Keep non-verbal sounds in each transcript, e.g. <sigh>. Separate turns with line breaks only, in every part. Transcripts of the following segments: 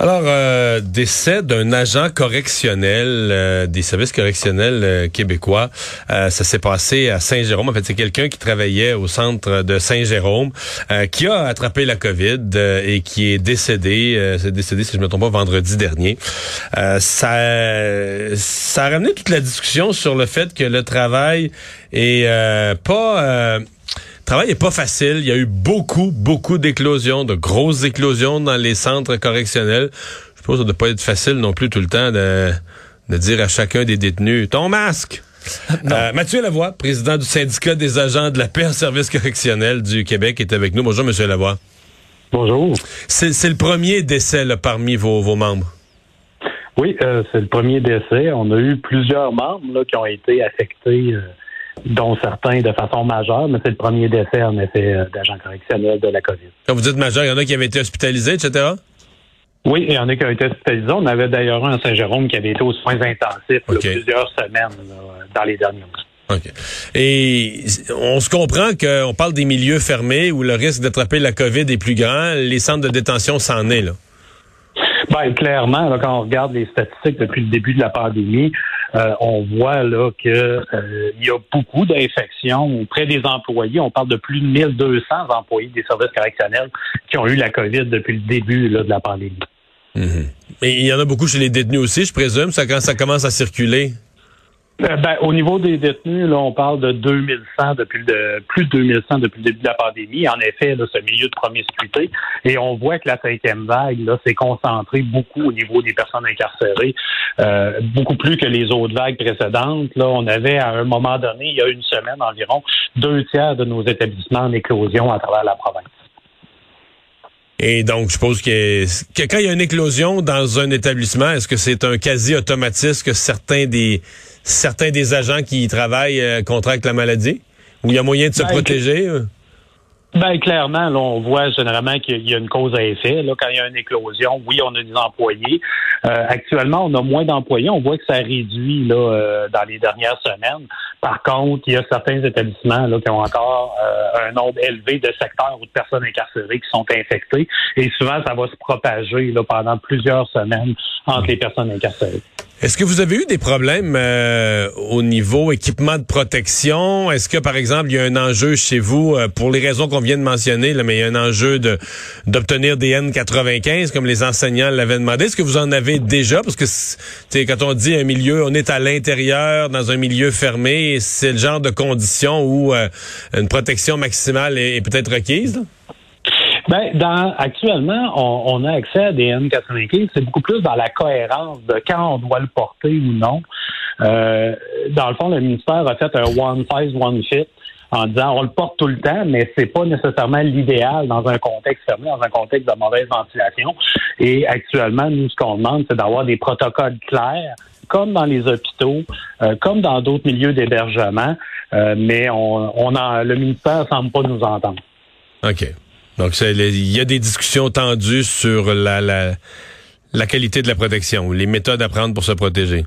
Alors, euh, décès d'un agent correctionnel euh, des services correctionnels euh, québécois. ça s'est passé à Saint-Jérôme. En fait, c'est quelqu'un qui travaillait au centre de Saint-Jérôme, qui a attrapé la COVID et qui est décédé. c'est décédé, si je me trompe pas, vendredi dernier. ça, ça a ramené toute la discussion sur le fait que le travail est pas travail est pas facile. Il y a eu beaucoup, beaucoup d'éclosions, de grosses éclosions dans les centres correctionnels. Je suppose que ça ne doit pas être facile non plus tout le temps de, de dire à chacun des détenus, ton masque! <laughs> Euh, Mathieu Lavoie, président du syndicat des agents de la paix en service correctionnel du Québec, est avec nous. Bonjour, Monsieur Lavoie.
Bonjour.
C'est le premier décès là, parmi vos, vos membres.
Oui, euh, c'est le premier décès. On a eu plusieurs membres là, qui ont été affectés euh, dont certains de façon majeure, mais c'est le premier décès, en effet, euh, d'agents correctionnels de la COVID.
Quand vous dites majeur, il y en a qui avaient été hospitalisés, etc.?
Oui, il y en a qui ont été hospitalisés. On avait d'ailleurs un à Saint-Jérôme qui avait été aux soins intensifs plusieurs semaines dans les derniers mois.
OK. Et on se comprend qu'on parle des milieux fermés où le risque d'attraper la COVID est plus grand. Les centres de détention s'en est, là.
Ben, clairement, quand on regarde les statistiques depuis le début de la pandémie, euh, on voit là que euh, il y a beaucoup d'infections auprès des employés. On parle de plus de 1200 employés des services correctionnels qui ont eu la COVID depuis le début de la pandémie.
Mhm. Il y en a beaucoup chez les détenus aussi, je présume, ça commence à circuler.
Euh, ben, au niveau des détenus, là, on parle de 2100 depuis le, plus de 2100 depuis le début de la pandémie. En effet, là, ce milieu de promiscuité. Et on voit que la cinquième vague là, s'est concentrée beaucoup au niveau des personnes incarcérées, euh, beaucoup plus que les autres vagues précédentes. Là, on avait à un moment donné, il y a une semaine environ, deux tiers de nos établissements en éclosion à travers la province.
Et donc, je suppose que, que, quand il y a une éclosion dans un établissement, est-ce que c'est un quasi automatisme que certains des certains des agents qui y travaillent euh, contractent la maladie? Ou il y a moyen de se ben, protéger?
Ben clairement, là, on voit généralement qu'il y a une cause à effet. Là, quand il y a une éclosion, oui, on a des employés. Euh, actuellement, on a moins d'employés. On voit que ça réduit là euh, dans les dernières semaines. Par contre, il y a certains établissements là, qui ont encore euh, un nombre élevé de secteurs ou de personnes incarcérées qui sont infectées. Et souvent, ça va se propager là, pendant plusieurs semaines entre les personnes incarcérées.
Est-ce que vous avez eu des problèmes euh, au niveau équipement de protection? Est-ce que, par exemple, il y a un enjeu chez vous, euh, pour les raisons qu'on vient de mentionner, là, mais il y a un enjeu d'obtenir des N95, comme les enseignants l'avaient demandé? Est-ce que vous en avez déjà? Parce que quand on dit un milieu, on est à l'intérieur, dans un milieu fermé, c'est le genre de conditions où euh, une protection maximale est, peut-être requise?
Ben, dans, actuellement, on, a accès à des N95. C'est beaucoup plus dans la cohérence de quand on doit le porter ou non. Euh, dans le fond, le ministère a fait un one size, one fit en disant on le porte tout le temps, mais c'est pas nécessairement l'idéal dans un contexte fermé, dans un contexte de mauvaise ventilation. Et actuellement, nous, ce qu'on demande, c'est d'avoir des protocoles clairs, comme dans les hôpitaux, euh, comme dans d'autres milieux d'hébergement, euh, mais on, on a, le ministère semble pas nous entendre.
OK. Donc, il y a des discussions tendues sur la, la, qualité de la protection, les méthodes à prendre pour se protéger.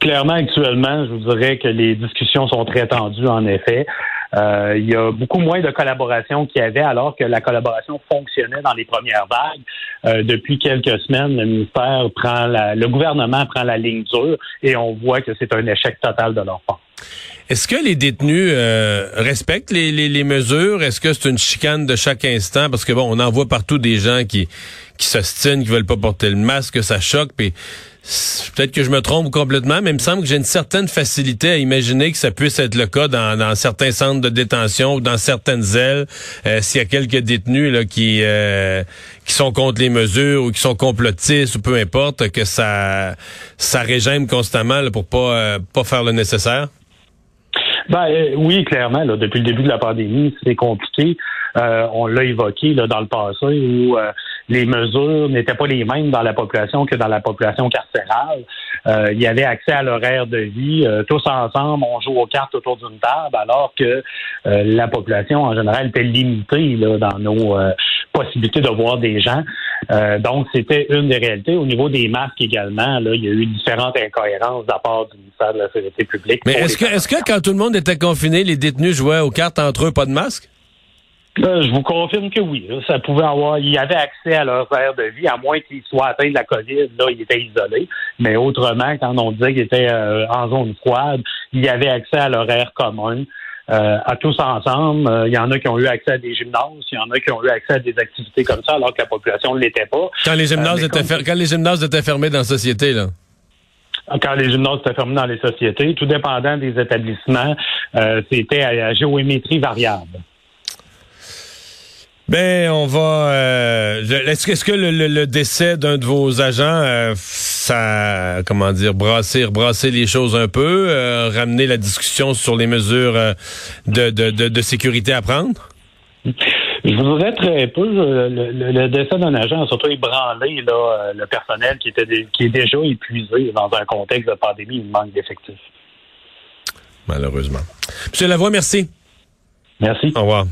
Clairement, actuellement, je vous dirais que les discussions sont très tendues, en effet. Euh, il y a beaucoup moins de collaboration qu'il y avait alors que la collaboration fonctionnait dans les premières vagues. Euh, depuis quelques semaines, le ministère prend la, le gouvernement prend la ligne dure et on voit que c'est un échec total de leur part.
Est-ce que les détenus euh, respectent les, les, les mesures? Est-ce que c'est une chicane de chaque instant? Parce que bon, on en voit partout des gens qui, qui s'ostinent, qui veulent pas porter le masque, ça choque. Peut-être que je me trompe complètement, mais il me semble que j'ai une certaine facilité à imaginer que ça puisse être le cas dans, dans certains centres de détention ou dans certaines ailes, euh, s'il y a quelques détenus là, qui, euh, qui sont contre les mesures ou qui sont complotistes ou peu importe, que ça ça régime constamment là, pour pas, pas faire le nécessaire.
Ben, euh, oui, clairement. depuis le début de la pandémie, c'est compliqué. Euh, on l'a évoqué là, dans le passé où euh, les mesures n'étaient pas les mêmes dans la population que dans la population carcérale. Euh, il y avait accès à l'horaire de vie. Euh, tous ensemble, on joue aux cartes autour d'une table, alors que euh, la population en général était limitée là, dans nos possibilités de voir des gens. donc, c'était une des réalités. Au niveau des masques également, là, il y a eu différentes incohérences de la part du ministère de la Sécurité publique.
Mais est-ce que, est-ce que quand tout le monde était confiné, les détenus jouaient aux cartes entre eux, pas de masque?
Je vous confirme que oui. ça pouvait avoir. Il y avait accès à leur aire de vie, à moins qu'ils soient atteints de la COVID. Là, ils étaient isolés. Mais autrement, quand on disait qu'ils étaient euh, en zone froide, il y avait accès à leur air commun. Euh, à tous ensemble. Euh, il y en a qui ont eu accès à des gymnases, il y en a qui ont eu accès à des activités comme ça, alors que la population ne l'était pas.
Quand les gymnases étaient quand les gymnases étaient fermés dans la société, là
quand les gymnases étaient fermés dans les sociétés, tout dépendant des établissements, c'était à géométrie variable.
Ben, on va. Euh, est-ce que, le, décès d'un de vos agents, euh, ça, comment dire, brasser, brasser les choses un peu, euh, ramener la discussion sur les mesures de, de, de, sécurité à prendre?
Je voudrais très peu. Le, décès d'un agent a surtout ébranlé là, le personnel qui était qui est déjà épuisé dans un contexte de pandémie, il manque d'effectifs.
Malheureusement. Monsieur Lavoie, merci.
Merci.
Au revoir.